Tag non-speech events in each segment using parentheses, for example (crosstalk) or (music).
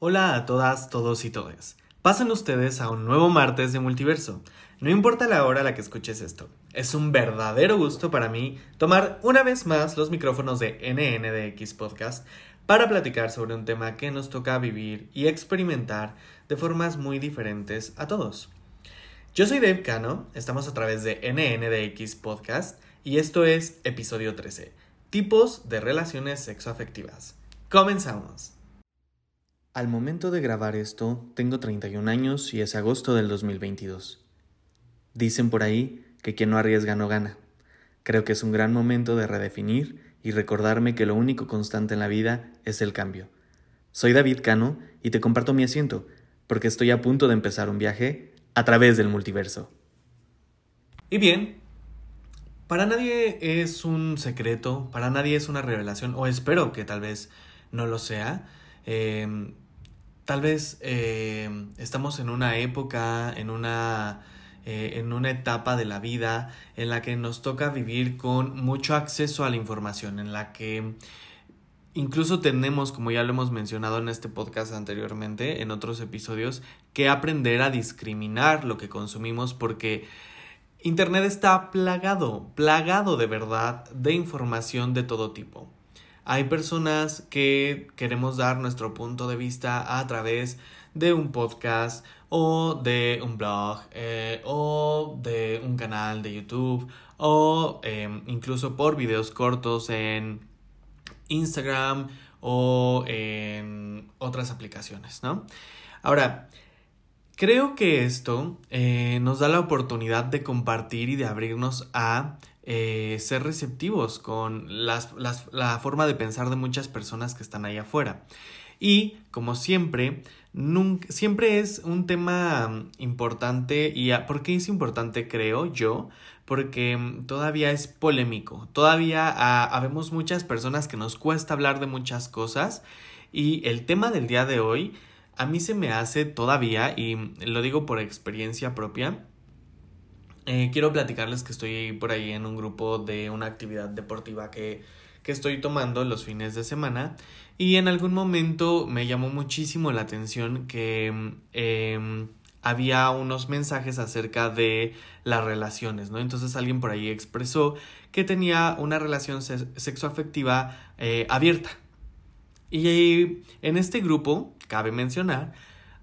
Hola a todas, todos y todes. Pasen ustedes a un nuevo martes de multiverso. No importa la hora a la que escuches esto, es un verdadero gusto para mí tomar una vez más los micrófonos de NNDX Podcast para platicar sobre un tema que nos toca vivir y experimentar de formas muy diferentes a todos. Yo soy Dave Cano, estamos a través de NNDX Podcast y esto es episodio 13, tipos de relaciones sexoafectivas. Comenzamos. Al momento de grabar esto, tengo 31 años y es agosto del 2022. Dicen por ahí que quien no arriesga no gana. Creo que es un gran momento de redefinir y recordarme que lo único constante en la vida es el cambio. Soy David Cano y te comparto mi asiento, porque estoy a punto de empezar un viaje a través del multiverso. Y bien, para nadie es un secreto, para nadie es una revelación, o espero que tal vez no lo sea. Eh, Tal vez eh, estamos en una época, en una, eh, en una etapa de la vida en la que nos toca vivir con mucho acceso a la información, en la que incluso tenemos, como ya lo hemos mencionado en este podcast anteriormente, en otros episodios, que aprender a discriminar lo que consumimos porque Internet está plagado, plagado de verdad de información de todo tipo. Hay personas que queremos dar nuestro punto de vista a través de un podcast o de un blog eh, o de un canal de YouTube o em, incluso por videos cortos en Instagram o en otras aplicaciones, ¿no? Ahora, creo que esto eh, nos da la oportunidad de compartir y de abrirnos a eh, ser receptivos con la forma de pensar de muchas personas que están ahí afuera. Y como siempre, siempre es un tema mm, importante. ¿Y por qué es importante, creo yo? Porque mm, todavía es polémico. Todavía ah, habemos muchas personas que nos cuesta hablar de muchas cosas. Y el tema del día de hoy a mí se me hace todavía, y lo digo por experiencia propia, eh, quiero platicarles que estoy por ahí en un grupo de una actividad deportiva que, que estoy tomando los fines de semana y en algún momento me llamó muchísimo la atención que em, había unos mensajes acerca de las relaciones, ¿no? Entonces alguien por ahí expresó que tenía una relación sexoafectiva eh, abierta. Y en este grupo, cabe mencionar,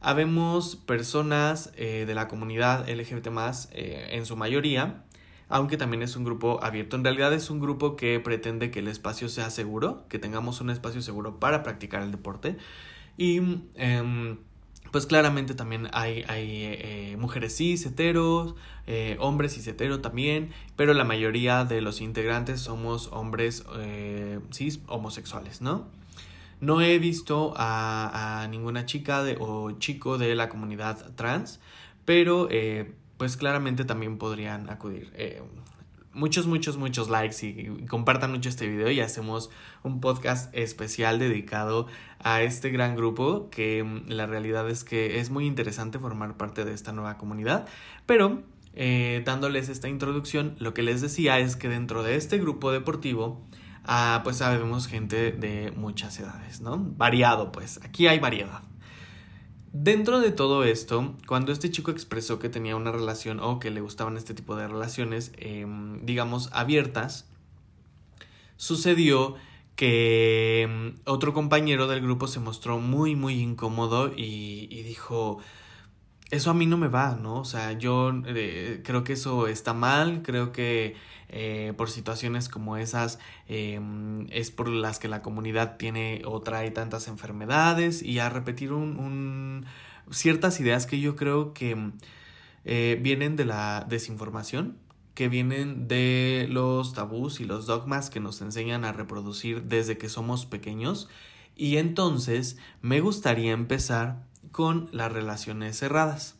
habemos personas eh, de la comunidad LGBT eh, en su mayoría, aunque también es un grupo abierto. En realidad es un grupo que pretende que el espacio sea seguro, que tengamos un espacio seguro para practicar el deporte. Y em, pues claramente también hay, hay eh, mujeres cis, heteros, hombres cis hetero también, pero la mayoría de los integrantes somos hombres cis homosexuales, ¿no? No he visto a, ninguna chica o chico de la comunidad trans, pero eh, pues claramente también podrían acudir. Eh, muchos, muchos, muchos likes y, compartan mucho este video y hacemos un podcast especial dedicado a este gran grupo que mm, la realidad es que es muy interesante formar parte de esta nueva comunidad, pero eh, dándoles esta introducción, lo que les decía es que dentro de este grupo deportivo Ah, pues sabemos gente de muchas edades, ¿no? Variado, pues, aquí hay variedad. Dentro de todo esto, cuando este chico expresó que tenía una relación o que le gustaban este tipo de relaciones, em, digamos, abiertas, sucedió que em, otro compañero del grupo se mostró muy, muy incómodo y, dijo, eso a mí no me va, ¿no? O sea, yo eh, creo que eso está mal, creo que eh, por situaciones como esas em, es por las que la comunidad tiene o trae tantas enfermedades y a repetir un, ciertas ideas que yo creo que eh, vienen de la desinformación que vienen de los tabús y los dogmas que nos enseñan a reproducir desde que somos pequeños y entonces me gustaría empezar con las relaciones cerradas.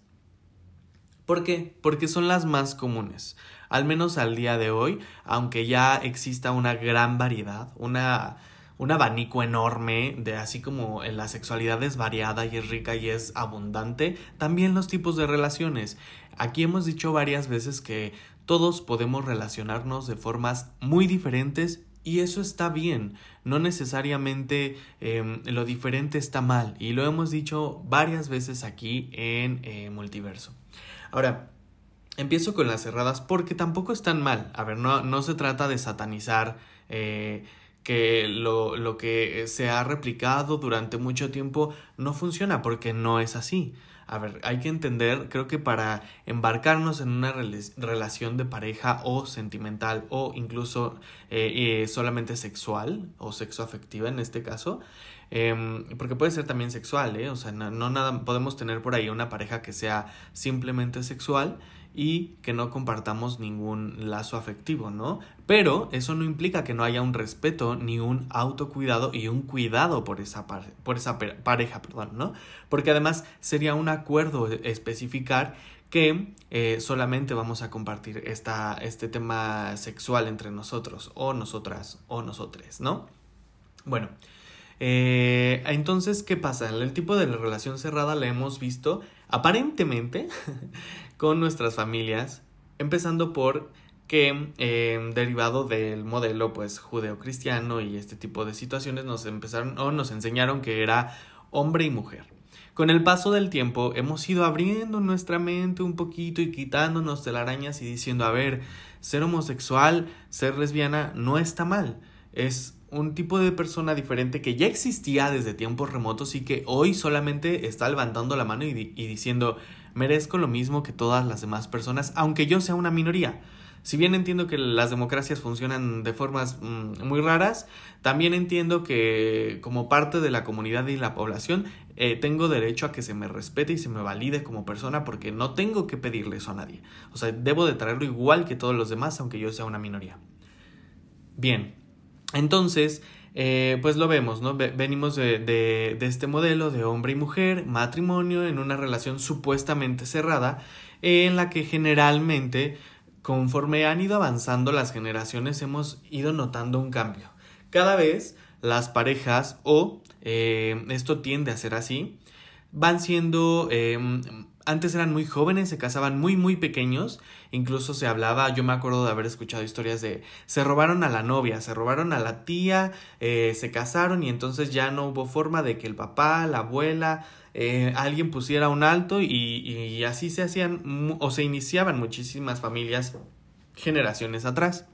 ¿Por qué? Porque son las más comunes al menos al día de hoy, aunque ya exista una gran variedad, una, un abanico enorme de así como la sexualidad es variada y es rica y es abundante, también los tipos de relaciones. Aquí hemos dicho varias veces que todos podemos relacionarnos de formas muy diferentes Y eso está bien, no necesariamente em, lo diferente está mal, y lo hemos dicho varias veces aquí en eh, Multiverso. Ahora, empiezo con las cerradas porque tampoco están mal. A ver, no, no se trata de satanizar eh, que lo, lo que se ha replicado durante mucho tiempo no funciona porque no es así. A ver, hay que entender, creo que para embarcarnos en una relación de pareja o sentimental o incluso eh, eh, solamente sexual o sexoafectiva en este caso, em, porque puede ser también sexual, ¿eh? O sea, no, no, nada, podemos tener por ahí una pareja que sea simplemente sexual y que no compartamos ningún lazo afectivo, ¿no? Pero eso no implica que no haya un respeto ni un autocuidado y un cuidado por esa, por esa pareja, perdón, ¿no? Porque además sería un acuerdo especificar que eh, solamente vamos a compartir esta, este tema sexual entre nosotros o nosotras o nosotres, ¿no? Bueno, eh, entonces, ¿qué pasa? El tipo de relación cerrada la hemos visto aparentemente (laughs) con nuestras familias, empezando por que eh, derivado del modelo pues judeocristiano y este tipo de situaciones nos empezaron o nos enseñaron que era hombre y mujer. Con el paso del tiempo hemos ido abriendo nuestra mente un poquito y quitándonos telarañas y diciendo, a ver, ser homosexual, ser lesbiana no está mal. Es un tipo de persona diferente que ya existía desde tiempos remotos y que hoy solamente está levantando la mano y, y diciendo, merezco lo mismo que todas las demás personas, aunque yo sea una minoría. Si bien entiendo que las democracias funcionan de formas mm, muy raras, también entiendo que como parte de la comunidad y la población eh, tengo derecho a que se me respete y se me valide como persona porque no tengo que pedirle eso a nadie. O sea, debo de traerlo igual que todos los demás, aunque yo sea una minoría. Bien, entonces eh, pues lo vemos, ¿no? venimos de, este modelo de hombre y mujer, matrimonio, en una relación supuestamente cerrada, en la que generalmente, conforme han ido avanzando las generaciones, hemos ido notando un cambio. Cada vez las parejas, o eh, esto tiende a ser así, van siendo eh, antes eran muy jóvenes, se casaban muy muy pequeños, incluso se hablaba, yo me acuerdo de haber escuchado historias de se robaron a la novia, se robaron a la tía, eh, se casaron y entonces ya no hubo forma de que el papá, la abuela, eh, alguien pusiera un alto y, y así se hacían o se iniciaban muchísimas familias generaciones atrás.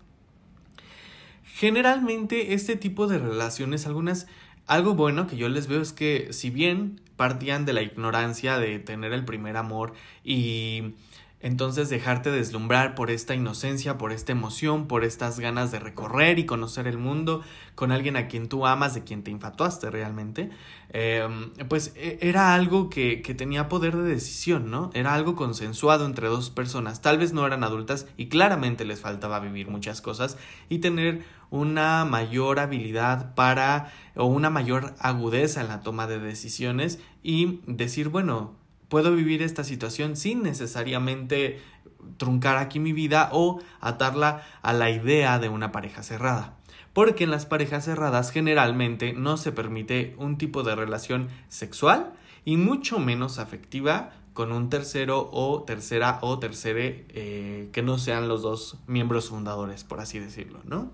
Generalmente este tipo de relaciones, algunas algo bueno que yo les veo es que si bien partían de la ignorancia de tener el primer amor y entonces dejarte deslumbrar por esta inocencia, por esta emoción, por estas ganas de recorrer y conocer el mundo con alguien a quien tú amas, de quien te infatuaste realmente, em, pues e, era algo que, que, tenía poder de decisión, ¿no? Era algo consensuado entre dos personas. Tal vez no eran adultas y claramente les faltaba vivir muchas cosas y tener una mayor habilidad para o una mayor agudeza en la toma de decisiones y decir, bueno, puedo vivir esta situación sin necesariamente truncar aquí mi vida o atarla a la idea de una pareja cerrada. Porque en las parejas cerradas generalmente no se permite un tipo de relación sexual y mucho menos afectiva con un tercero o tercera o tercere eh, que no sean los dos miembros fundadores, por así decirlo, ¿no?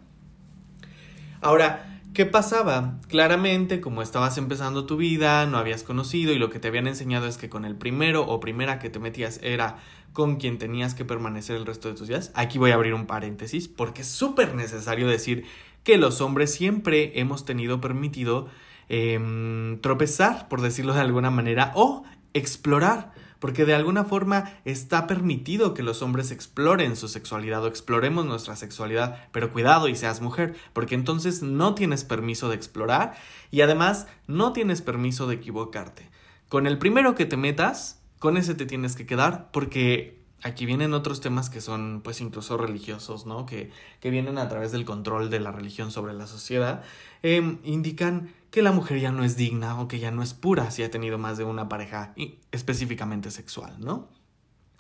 Ahora, ¿Qué pasaba? Claramente, como estabas empezando tu vida, no habías conocido y lo que te habían enseñado es que con el primero o primera que te metías era con quien tenías que permanecer el resto de tus días. Aquí voy a abrir un paréntesis porque es súper necesario decir que los hombres siempre hemos tenido permitido em, tropezar, por decirlo de alguna manera, o explorar porque de alguna forma está permitido que los hombres exploren su sexualidad o exploremos nuestra sexualidad, pero cuidado y seas mujer, porque entonces no tienes permiso de explorar y además no tienes permiso de equivocarte. Con el primero que te metas, con ese te tienes que quedar porque aquí vienen otros temas que son pues incluso religiosos, ¿no? Que, que vienen a través del control de la religión sobre la sociedad, eh, indican que la mujer ya no es digna o que ya no es pura si ha tenido más de una pareja específicamente sexual, ¿no?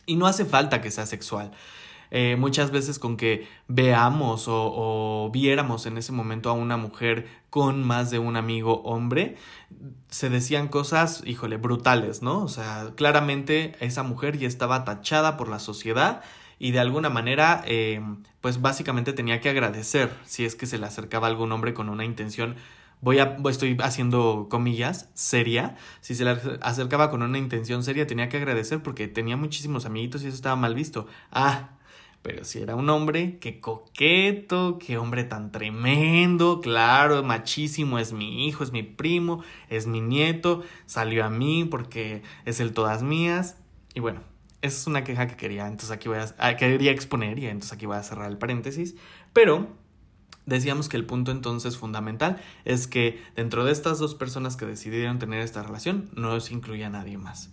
Y no hace falta que sea sexual. Eh, muchas veces con que veamos o, viéramos en ese momento a una mujer con más de un amigo hombre, se decían cosas, híjole, brutales, ¿no? O sea, claramente esa mujer ya estaba tachada por la sociedad y de alguna manera, eh, pues básicamente tenía que agradecer si es que se le acercaba algún hombre con una intención voy a, estoy haciendo comillas, seria. Si se le acercaba con una intención seria, tenía que agradecer porque tenía muchísimos amiguitos y eso estaba mal visto. Ah, pero si era un hombre, qué coqueto, qué hombre tan tremendo, claro, machísimo, es mi hijo, es mi primo, es mi nieto, salió a mí porque es el todas mías. Y bueno, esa es una queja que quería, entonces aquí voy a, ah, quería exponer y entonces aquí voy a cerrar el paréntesis. Pero decíamos que el punto entonces fundamental es que dentro de estas dos personas que decidieron tener esta relación no se incluía nadie más.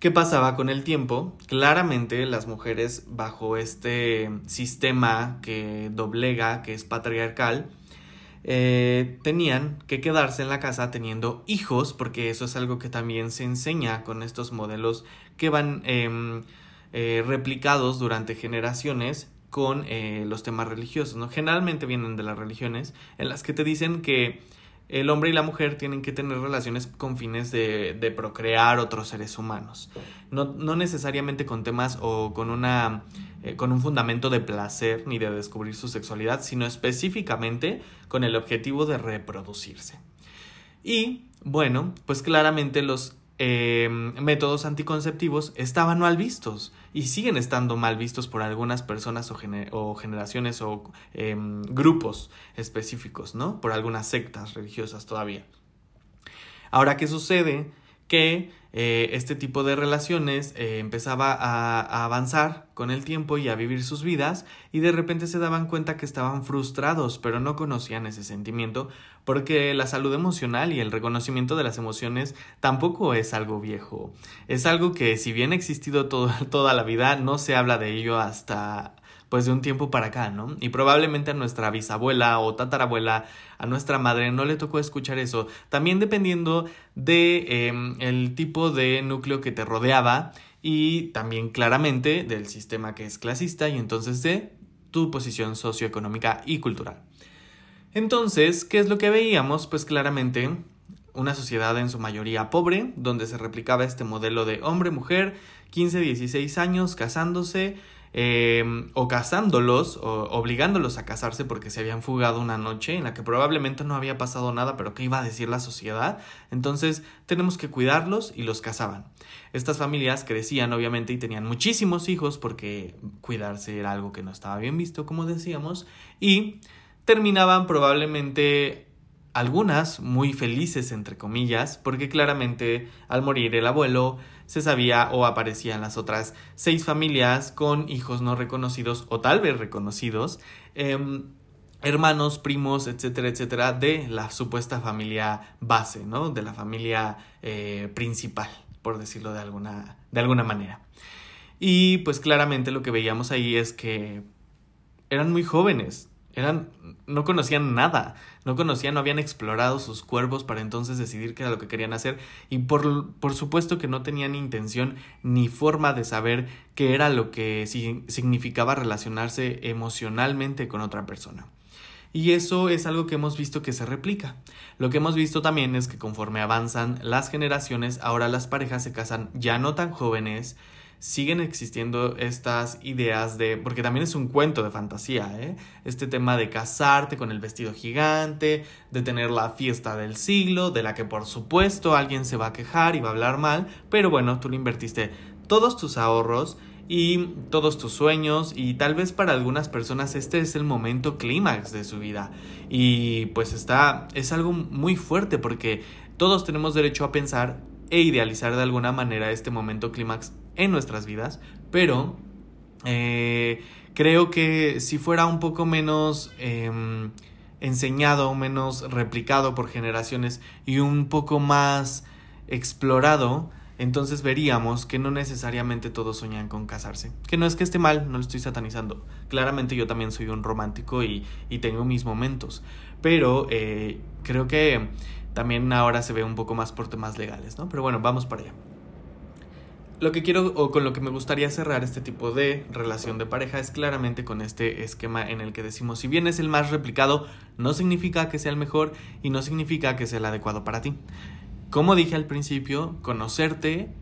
¿Qué pasaba con el tiempo? Claramente las mujeres bajo este sistema que doblega, que es patriarcal, eh, tenían que quedarse en la casa teniendo hijos, porque eso es algo que también se enseña con estos modelos que van em, eh, replicados durante generaciones con eh, los temas religiosos, ¿no? Generalmente vienen de las religiones en las que te dicen que el hombre y la mujer tienen que tener relaciones con fines de, de procrear otros seres humanos. No, no, necesariamente con temas o con una eh, con un fundamento de placer ni de descubrir su sexualidad, sino específicamente con el objetivo de reproducirse. Y bueno, pues claramente los Em, métodos anticonceptivos estaban mal vistos y siguen estando mal vistos por algunas personas o, generaciones o em, grupos específicos, ¿no? Por algunas sectas religiosas todavía. Ahora, ¿qué sucede? que eh, este tipo de relaciones eh, empezaba a, avanzar con el tiempo y a vivir sus vidas y de repente se daban cuenta que estaban frustrados pero no conocían ese sentimiento porque la salud emocional y el reconocimiento de las emociones tampoco es algo viejo es algo que si bien ha existido (laughs) toda la vida no se habla de ello hasta pues de un tiempo para acá, ¿no? Y probablemente a nuestra bisabuela o tatarabuela, a nuestra madre no le tocó escuchar eso. También dependiendo de em, tipo de núcleo que te rodeaba y también claramente del sistema que es clasista y entonces de tu posición socioeconómica y cultural. Entonces, ¿qué es lo que veíamos? Pues claramente una sociedad en su mayoría pobre, donde se replicaba este modelo de hombre-mujer, 15-16 años, casándose, Em, o casándolos o obligándolos a casarse porque se habían fugado una noche en la que probablemente no había pasado nada, pero ¿qué iba a decir la sociedad? Entonces tenemos que cuidarlos y los casaban. Estas familias crecían obviamente y tenían muchísimos hijos porque cuidarse era algo que no estaba bien visto, como decíamos, y terminaban probablemente algunas muy felices, entre comillas, porque claramente al morir el abuelo se sabía o aparecían las otras seis familias con hijos no reconocidos o tal vez reconocidos, em, hermanos, primos, etcétera, etcétera, de la supuesta familia base, ¿no? De la familia eh, principal, por decirlo de alguna, de alguna manera. Y pues claramente lo que veíamos ahí es que eran muy jóvenes, eran, no conocían nada, no conocían, no habían explorado sus cuerpos para entonces decidir qué era lo que querían hacer y por, por supuesto que no tenían intención ni forma de saber qué era lo que significaba relacionarse emocionalmente con otra persona. Y eso es algo que hemos visto que se replica. Lo que hemos visto también es que conforme avanzan las generaciones, ahora las parejas se casan ya no tan jóvenes, siguen existiendo estas ideas de, porque también es un cuento de fantasía, ¿eh? este tema de casarte con el vestido gigante, de tener la fiesta del siglo, de la que por supuesto alguien se va a quejar y va a hablar mal, pero bueno, tú le invertiste todos tus ahorros y todos tus sueños y tal vez para algunas personas este es el momento clímax de su vida y pues está es algo muy fuerte porque todos tenemos derecho a pensar e idealizar de alguna manera este momento clímax en nuestras vidas, pero eh, creo que si fuera un poco menos eh, enseñado, menos replicado por generaciones y un poco más explorado, entonces veríamos que no necesariamente todos soñan con casarse. Que no es que esté mal, no lo estoy satanizando. Claramente yo también soy un romántico y, y tengo mis momentos. Pero eh, creo que también ahora se ve un poco más por temas legales, ¿no? Pero bueno, vamos para allá lo que quiero o con lo que me gustaría cerrar este tipo de relación de pareja es claramente con este esquema en el que decimos si bien es el más replicado no significa que sea el mejor y no significa que sea el adecuado para ti. Como dije al principio, conocerte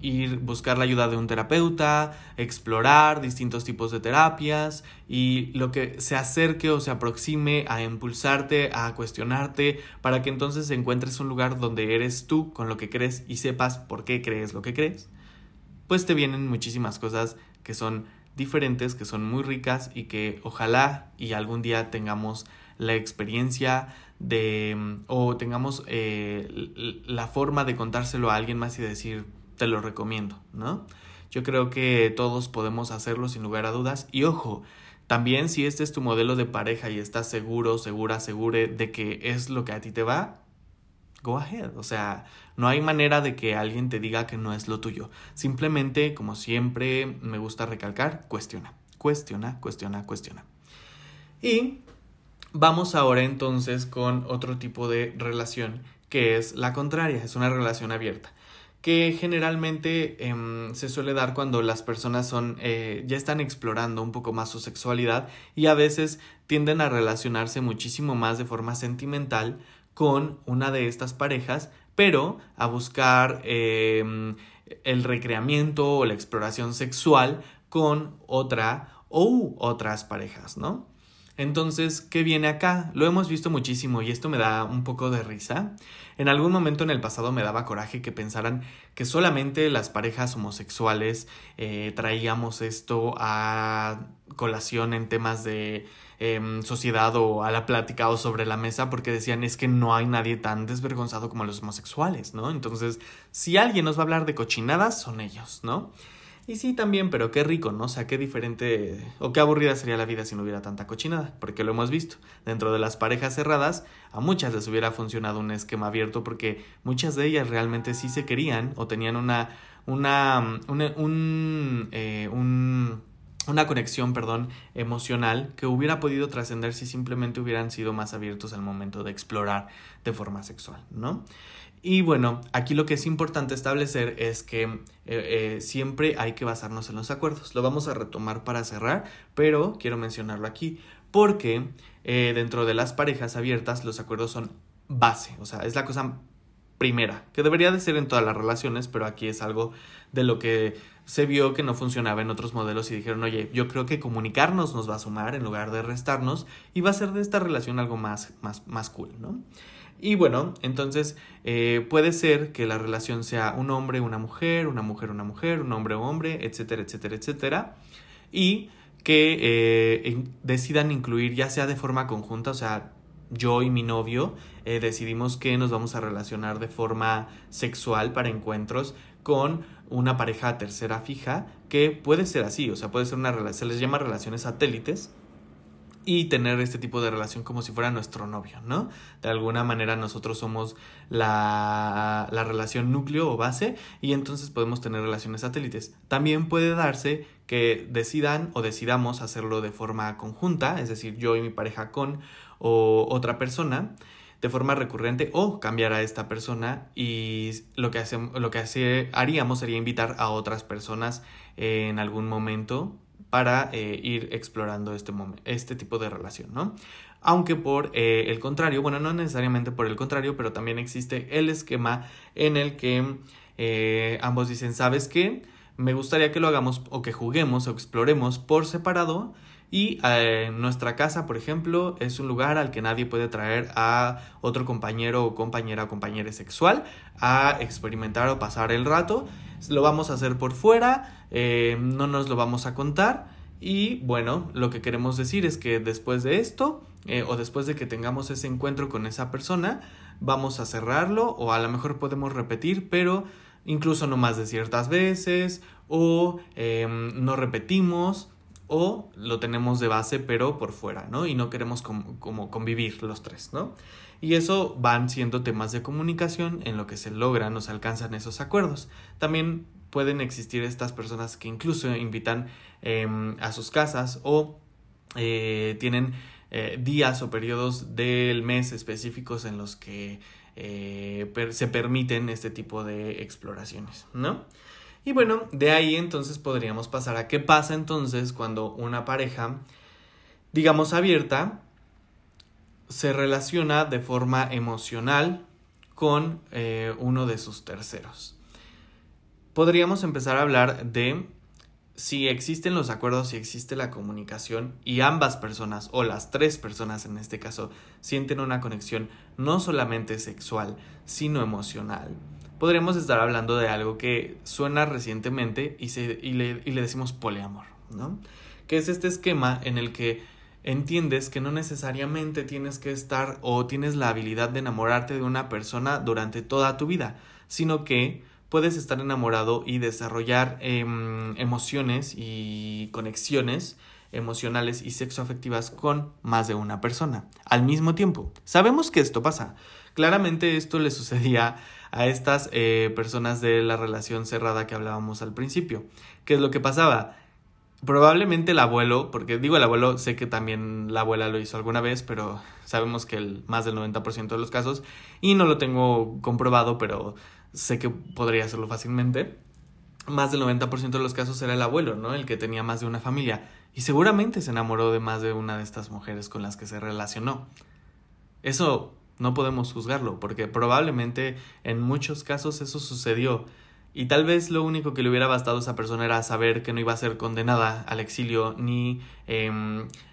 ir buscar la ayuda de un terapeuta, explorar distintos tipos de terapias y lo que se acerque o se aproxime a impulsarte, a cuestionarte, para que entonces encuentres un lugar donde eres tú con lo que crees y sepas por qué crees lo que crees, pues te vienen muchísimas cosas que son diferentes, que son muy ricas y que ojalá y algún día tengamos la experiencia de o tengamos eh, la forma de contárselo a alguien más y decir te lo recomiendo, ¿no? Yo creo que todos podemos hacerlo sin lugar a dudas. Y ojo, también si este es tu modelo de pareja y estás seguro, segura, segure de que es lo que a ti te va, go ahead. O sea, no hay manera de que alguien te diga que no es lo tuyo. Simplemente, como siempre me gusta recalcar, cuestiona, cuestiona, cuestiona, cuestiona. Y vamos ahora entonces con otro tipo de relación que es la contraria, es una relación abierta que generalmente em, se suele dar cuando las personas son eh, ya están explorando un poco más su sexualidad y a veces tienden a relacionarse muchísimo más de forma sentimental con una de estas parejas, pero a buscar em, el recreamiento o la exploración sexual con otra o otras parejas, ¿no? Entonces, ¿qué viene acá? Lo hemos visto muchísimo y esto me da un poco de risa. En algún momento en el pasado me daba coraje que pensaran que solamente las parejas homosexuales eh, traíamos esto a colación en temas de em, sociedad o a la plática o sobre la mesa porque decían es que no hay nadie tan desvergonzado como los homosexuales, ¿no? Entonces, si alguien nos va a hablar de cochinadas, son ellos, ¿no? Y sí, también, pero qué rico, ¿no? O sea, qué diferente o qué aburrida sería la vida si no hubiera tanta cochinada, porque lo hemos visto. Dentro de las parejas cerradas, a muchas les hubiera funcionado un esquema abierto porque muchas de ellas realmente sí se querían o tenían una, una, una un, eh, un una conexión, perdón, emocional que hubiera podido trascender si simplemente hubieran sido más abiertos al momento de explorar de forma sexual, ¿no? Y bueno, aquí lo que es importante establecer es que eh, eh, siempre hay que basarnos en los acuerdos. Lo vamos a retomar para cerrar, pero quiero mencionarlo aquí porque eh, dentro de las parejas abiertas los acuerdos son base, o sea, es la cosa primera, que debería de ser en todas las relaciones, pero aquí es algo de lo que se vio que no funcionaba en otros modelos y dijeron, oye, yo creo que comunicarnos nos va a sumar en lugar de restarnos y va a ser de esta relación algo más, más, más cool, ¿no? Y bueno, entonces eh, puede ser que la relación sea un hombre, una mujer, una mujer, una mujer, un hombre, hombre, etcétera, etcétera, etcétera. Y que eh, decidan incluir ya sea de forma conjunta, o sea, yo y mi novio eh, decidimos que nos vamos a relacionar de forma sexual para encuentros con una pareja tercera fija, que puede ser así, o sea, puede ser una relación, se les llama relaciones satélites, y tener este tipo de relación como si fuera nuestro novio, ¿no? De alguna manera nosotros somos la, la, relación núcleo o base y entonces podemos tener relaciones satélites. También puede darse que decidan o decidamos hacerlo de forma conjunta, es decir, yo y mi pareja con o otra persona de forma recurrente o cambiar a esta persona y lo que, hacemos, lo que haríamos sería invitar a otras personas en algún momento para eh, ir explorando este, este tipo de relación, ¿no? Aunque por eh, el contrario, bueno, no necesariamente por el contrario, pero también existe el esquema en el que eh, ambos dicen, ¿sabes qué? Me gustaría que lo hagamos o que juguemos o exploremos por separado y nuestra casa, por ejemplo, es un lugar al que nadie puede traer a otro compañero o compañera o compañera sexual a experimentar o pasar el rato. Lo vamos a hacer por fuera, eh, no nos lo vamos a contar. Y bueno, lo que queremos decir es que después de esto, eh, o después de que tengamos ese encuentro con esa persona, vamos a cerrarlo o a lo mejor podemos repetir, pero incluso no más de ciertas veces o em, no repetimos o lo tenemos de base pero por fuera, ¿no? Y no queremos como convivir los tres, ¿no? Y eso van siendo temas de comunicación en lo que se logran o se alcanzan esos acuerdos. También pueden existir estas personas que incluso invitan em, a sus casas o eh, tienen eh, días o periodos del mes específicos en los que eh, se permiten este tipo de exploraciones, ¿no? Y bueno, de ahí entonces podríamos pasar a qué pasa entonces cuando una pareja, digamos abierta, se relaciona de forma emocional con eh, uno de sus terceros. podríamos empezar a hablar de si existen los acuerdos, si existe la comunicación y ambas personas o las tres personas en este caso sienten una conexión no solamente sexual, sino emocional, podríamos estar hablando de algo que suena recientemente y, se, y, le, y le decimos poliamor, ¿no? Que es este esquema en el que entiendes que no necesariamente tienes que estar o tienes la habilidad de enamorarte de una persona durante toda tu vida, sino que puedes estar enamorado y desarrollar em, emociones y conexiones emocionales y sexoafectivas con más de una persona al mismo tiempo. Sabemos que esto pasa. Claramente esto le sucedía a estas eh, personas de la relación cerrada que hablábamos al principio. ¿Qué es lo que pasaba? Probablemente el abuelo, porque digo el abuelo, sé que también la abuela lo hizo alguna vez, pero sabemos que el, más del 90% de los casos, y no lo tengo comprobado, pero sé que podría hacerlo fácilmente, más del 90% de los casos era el abuelo, ¿no? El que tenía más de una familia. Y seguramente se enamoró de más de una de estas mujeres con las que se relacionó. Eso no podemos juzgarlo, porque probablemente en muchos casos eso sucedió. Y tal vez lo único que le hubiera bastado a esa persona era saber que no iba a ser condenada al exilio ni eh,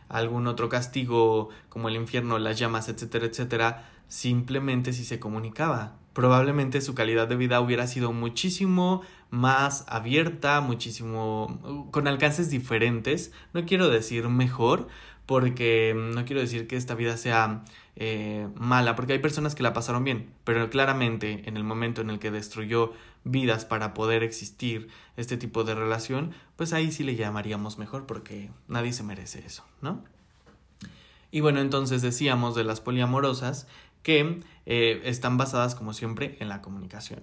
algún otro castigo como el infierno, las llamas, etcétera, etcétera, simplemente si se comunicaba. Probablemente su calidad de vida hubiera sido muchísimo más abierta, muchísimo con alcances diferentes. No quiero decir mejor, porque no quiero decir que esta vida sea eh, mala, porque hay personas que la pasaron bien, pero claramente en el momento en el que destruyó vidas para poder existir este tipo de relación, pues ahí sí le llamaríamos mejor porque nadie se merece eso, ¿no? Y bueno, entonces decíamos de las poliamorosas que eh, están basadas como siempre en la comunicación,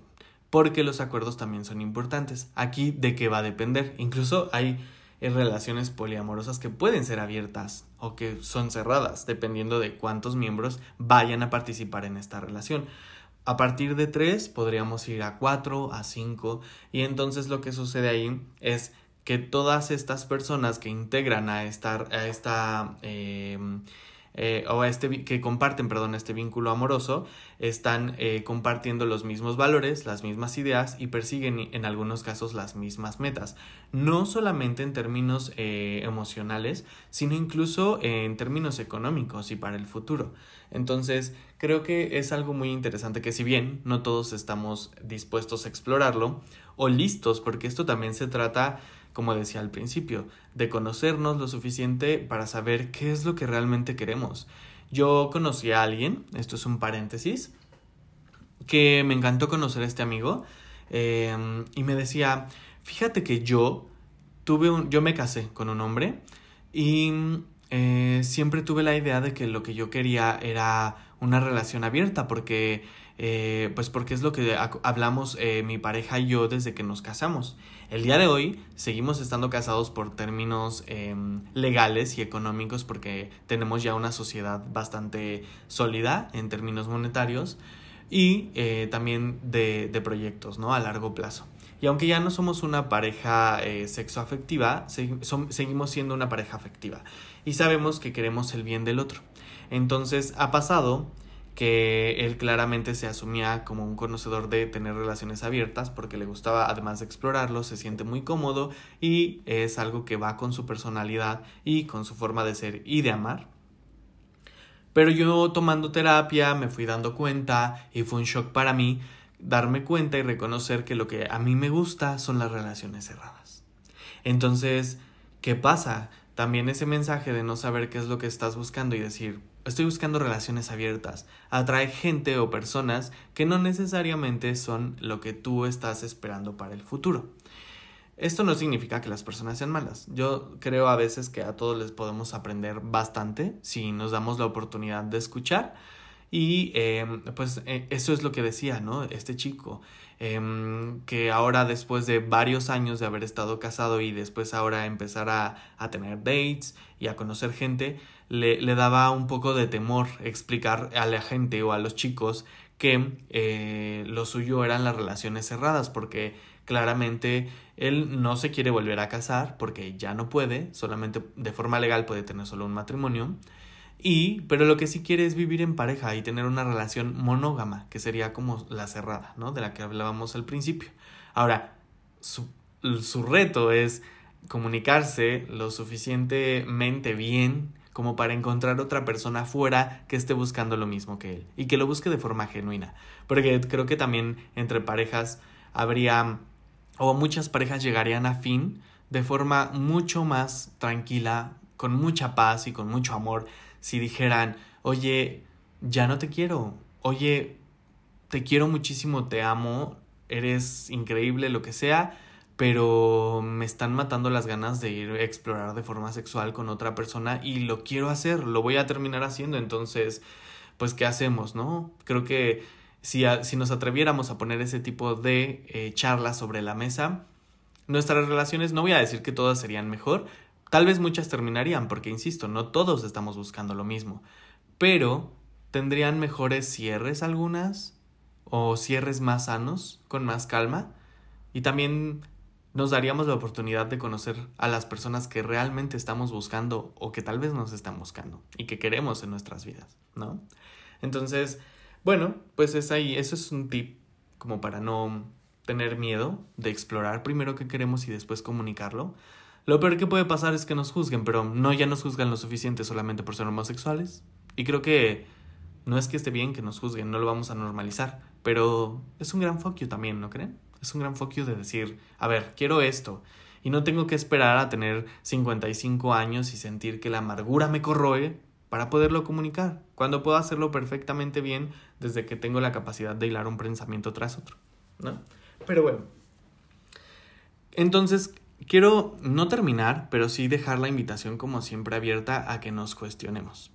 porque los acuerdos también son importantes. Aquí de qué va a depender. Incluso hay eh, relaciones poliamorosas que pueden ser abiertas o que son cerradas, dependiendo de cuántos miembros vayan a participar en esta relación. A partir de tres podríamos ir a cuatro, a cinco, y entonces lo que sucede ahí es que todas estas personas que integran a esta, a esta eh, eh, o este, que comparten, perdón, este vínculo amoroso, están eh, compartiendo los mismos valores, las mismas ideas y persiguen en algunos casos las mismas metas. No solamente en términos eh, emocionales, sino incluso en términos económicos y para el futuro. Entonces, creo que es algo muy interesante que si bien no todos estamos dispuestos a explorarlo o listos, porque esto también se trata como decía al principio, de conocernos lo suficiente para saber qué es lo que realmente queremos. Yo conocí a alguien, esto es un paréntesis, que me encantó conocer a este amigo em, y me decía, fíjate que yo tuve un, yo me casé con un hombre y eh, siempre tuve la idea de que lo que yo quería era una relación abierta porque eh, pues porque es lo que hablamos eh, mi pareja y yo desde que nos casamos. El día de hoy seguimos estando casados por términos em, legales y económicos porque tenemos ya una sociedad bastante sólida en términos monetarios y eh, también de, de, proyectos, ¿no? A largo plazo. Y aunque ya no somos una pareja sexoafectiva, seguimos siendo una pareja afectiva y sabemos que queremos el bien del otro. Entonces ha pasado que él claramente se asumía como un conocedor de tener relaciones abiertas porque le gustaba además de explorarlo, se siente muy cómodo y es algo que va con su personalidad y con su forma de ser y de amar. Pero yo tomando terapia me fui dando cuenta y fue un shock para mí darme cuenta y reconocer que lo que a mí me gusta son las relaciones cerradas. Entonces, ¿qué pasa? También ese mensaje de no saber qué es lo que estás buscando y decir, Estoy buscando relaciones abiertas. Atrae gente o personas que no necesariamente son lo que tú estás esperando para el futuro. Esto no significa que las personas sean malas. Yo creo a veces que a todos les podemos aprender bastante si nos damos la oportunidad de escuchar. Y em, pues e, eso es lo que decía, ¿no? Este chico, em, que ahora después de varios años de haber estado casado y después ahora empezar a, a tener dates y a conocer gente, le, le, daba un poco de temor explicar a la gente o a los chicos que eh, lo suyo eran las relaciones cerradas, porque claramente él no se quiere volver a casar porque ya no puede, solamente de forma legal puede tener solo un matrimonio. Y, pero lo que sí quiere es vivir en pareja y tener una relación monógama, que sería como la cerrada, ¿no? De la que hablábamos al principio. Ahora, su, su reto es comunicarse lo suficientemente bien como para encontrar otra persona afuera que esté buscando lo mismo que él y que lo busque de forma genuina. Porque creo que también entre parejas habría o muchas parejas llegarían a fin de forma mucho más tranquila, con mucha paz y con mucho amor, si dijeran, oye, ya no te quiero, oye, te quiero muchísimo, te amo, eres increíble, lo que sea, pero me están matando las ganas de ir a explorar de forma sexual con otra persona y lo quiero hacer, lo voy a terminar haciendo, entonces, pues, ¿qué hacemos, no? Creo que si, si nos atreviéramos a poner ese tipo de eh, charlas sobre la mesa, nuestras relaciones, no voy a decir que todas serían mejor, tal vez muchas terminarían, porque, insisto, no todos estamos buscando lo mismo, pero tendrían mejores cierres algunas o cierres más sanos, con más calma, y también nos daríamos la oportunidad de conocer a las personas que realmente estamos buscando o que tal vez nos están buscando y que queremos en nuestras vidas, ¿no? Entonces, bueno, pues es ahí, eso es un tip como para no tener miedo de explorar primero qué queremos y después comunicarlo. Lo peor que puede pasar es que nos juzguen, pero no ya nos juzgan lo suficiente solamente por ser homosexuales. Y creo que no es que esté bien que nos juzguen, no lo vamos a normalizar, pero es un gran foco también, ¿no creen? Es un gran foco de decir, a ver, quiero esto. Y no tengo que esperar a tener 55 años y sentir que la amargura me corroe para poderlo comunicar, cuando puedo hacerlo perfectamente bien desde que tengo la capacidad de hilar un pensamiento tras otro, ¿no? Pero bueno. Entonces, quiero no terminar, pero sí dejar la invitación como siempre abierta a que nos cuestionemos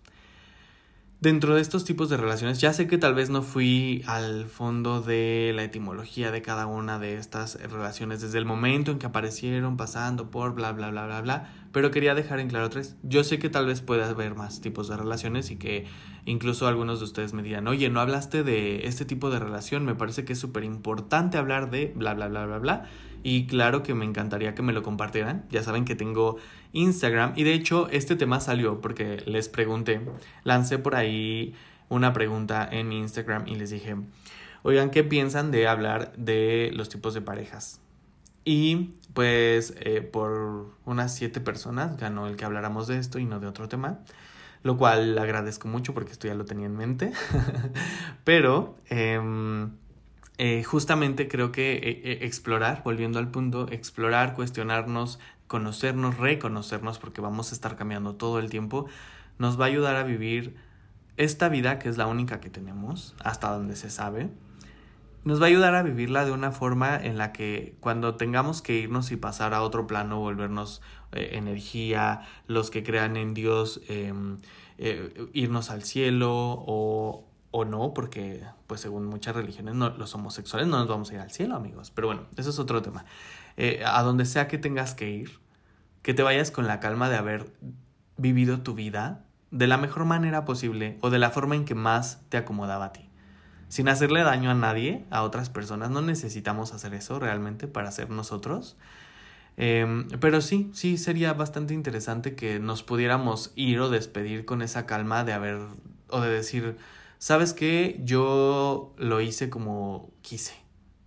dentro de estos tipos de relaciones, ya sé que tal vez no fui al fondo de la etimología de cada una de estas relaciones desde el momento en que aparecieron, pasando por bla, bla, bla, bla, bla, pero quería dejar en claro tres. Yo sé que tal vez pueda haber más tipos de relaciones y que incluso algunos de ustedes me dirán, oye, no hablaste de este tipo de relación, me parece que es súper importante hablar de bla, bla, bla, bla, bla. Y claro que me encantaría que me lo compartieran. Ya saben que tengo Instagram. Y de hecho, este tema salió porque les pregunté. Lancé por ahí una pregunta en mi Instagram y les dije, oigan, ¿qué piensan de hablar de los tipos de parejas? Y pues eh, por unas siete personas ganó el que habláramos de esto y no de otro tema. Lo cual agradezco mucho porque esto ya lo tenía en mente. (laughs) Pero... Em, eh, justamente creo que eh, eh, explorar, volviendo al punto, explorar, cuestionarnos, conocernos, reconocernos, porque vamos a estar cambiando todo el tiempo, nos va a ayudar a vivir esta vida que es la única que tenemos, hasta donde se sabe, nos va a ayudar a vivirla de una forma en la que cuando tengamos que irnos y pasar a otro plano, volvernos energía, los que crean en Dios, em, irnos al cielo o o no, porque pues según muchas religiones no, los homosexuales no nos vamos a ir al cielo, amigos. Pero bueno, eso es otro tema. Eh, a donde sea que tengas que ir, que te vayas con la calma de haber vivido tu vida de la mejor manera posible o de la forma en que más te acomodaba a ti. Sin hacerle daño a nadie, a otras personas, no necesitamos hacer eso realmente para ser nosotros. Em, pero sí, sí sería bastante interesante que nos pudiéramos ir o despedir con esa calma de haber o de decir, ¿sabes qué? Yo lo hice como quise,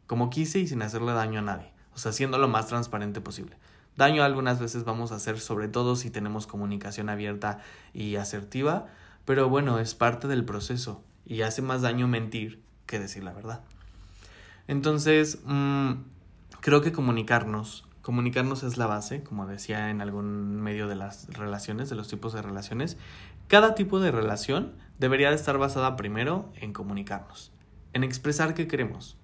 como quise y sin hacerle daño a nadie, o sea, siendo lo más transparente posible. Daño algunas veces vamos a hacer, sobre todo si tenemos comunicación abierta y asertiva, pero bueno, es parte del proceso y hace más daño mentir que decir la verdad. Entonces, mm, creo que comunicarnos, comunicarnos es la base, como decía en algún medio de las relaciones, de los tipos de relaciones. Cada tipo de relación debería de estar basada primero en comunicarnos, en expresar qué queremos.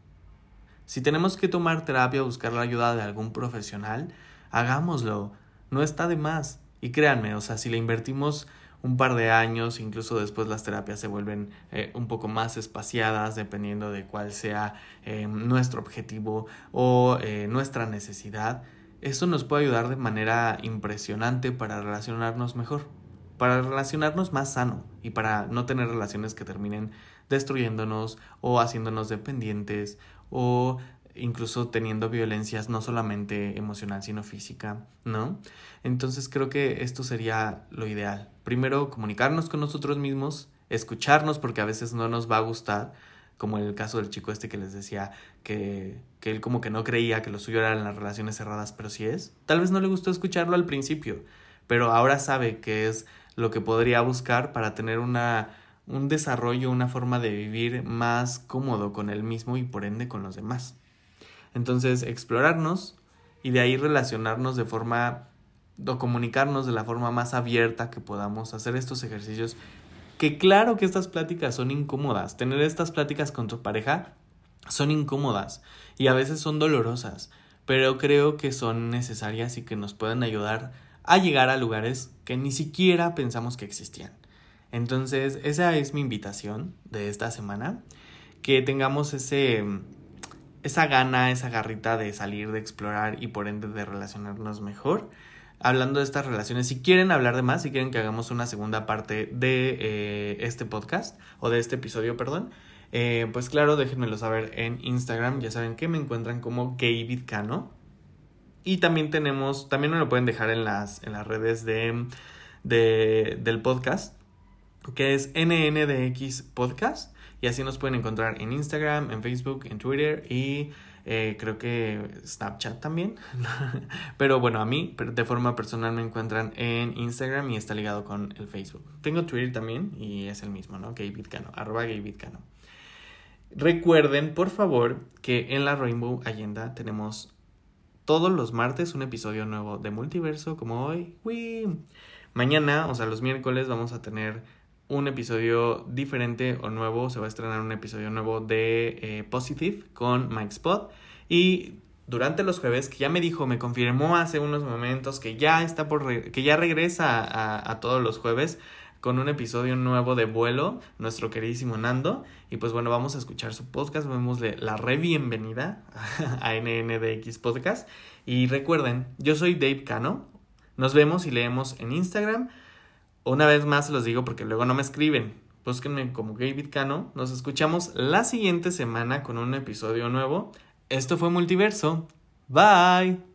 Si tenemos que tomar terapia o buscar la ayuda de algún profesional, hagámoslo, no está de más. Y créanme, o sea, si le invertimos un par de años, incluso después las terapias se vuelven eh, un poco más espaciadas dependiendo de cuál sea eh, nuestro objetivo o eh, nuestra necesidad. Eso nos puede ayudar de manera impresionante para relacionarnos mejor para relacionarnos más sano y para no tener relaciones que terminen destruyéndonos o haciéndonos dependientes o incluso teniendo violencias no solamente emocional sino física, ¿no? Entonces creo que esto sería lo ideal. Primero comunicarnos con nosotros mismos, escucharnos porque a veces no nos va a gustar como el caso del chico este que les decía que, que él como que no creía que lo suyo eran las relaciones cerradas, pero sí es. Tal vez no le gustó escucharlo al principio, pero ahora sabe que es lo que podría buscar para tener una, un desarrollo, una forma de vivir más cómodo con él mismo y por ende con los demás. Entonces, explorarnos y de ahí relacionarnos de forma o comunicarnos de la forma más abierta que podamos, hacer estos ejercicios. Que claro que estas pláticas son incómodas, tener estas pláticas con tu pareja son incómodas y a veces son dolorosas, pero creo que son necesarias y que nos pueden ayudar a llegar a lugares que ni siquiera pensamos que existían. Entonces, esa es mi invitación de esta semana, que tengamos ese esa gana, esa garrita de salir, de explorar y por ende de relacionarnos mejor. Hablando de estas relaciones, si quieren hablar de más, si quieren que hagamos una segunda parte de eh, este podcast o de este episodio, perdón, eh, pues claro, déjenmelo saber en Instagram. Ya saben que me encuentran como GayVidcano. Y también tenemos, también me lo pueden dejar en las, en las redes de, de, del podcast, que es NNDX Podcast. Y así nos pueden encontrar en Instagram, en Facebook, en Twitter y eh, creo que Snapchat también. (laughs) Pero bueno, a mí de forma personal me encuentran en Instagram y está ligado con el Facebook. Tengo Twitter también y es el mismo, ¿no? GayBitcano, arroba GayBitcano. Recuerden, por favor, que en la Rainbow Agenda tenemos todos los martes un episodio nuevo de multiverso, como hoy. Mañana, o sea, los miércoles, vamos a tener un episodio diferente o nuevo. Se va a estrenar un episodio nuevo de eh, Positive con Mike Spot. Y durante los jueves, que ya me dijo, me confirmó hace unos momentos que ya está por que ya regresa a, todos los jueves con un episodio nuevo de vuelo, nuestro queridísimo Nando. Y pues bueno, vamos a escuchar su podcast. Vémosle la re bienvenida (laughs) a NNDX Podcast. Y recuerden, yo soy Dave Cano. Nos vemos y leemos en Instagram. Una vez más los digo porque luego no me escriben. Búsquenme como David Cano. Nos escuchamos la siguiente semana con un episodio nuevo. Esto fue Multiverso. Bye.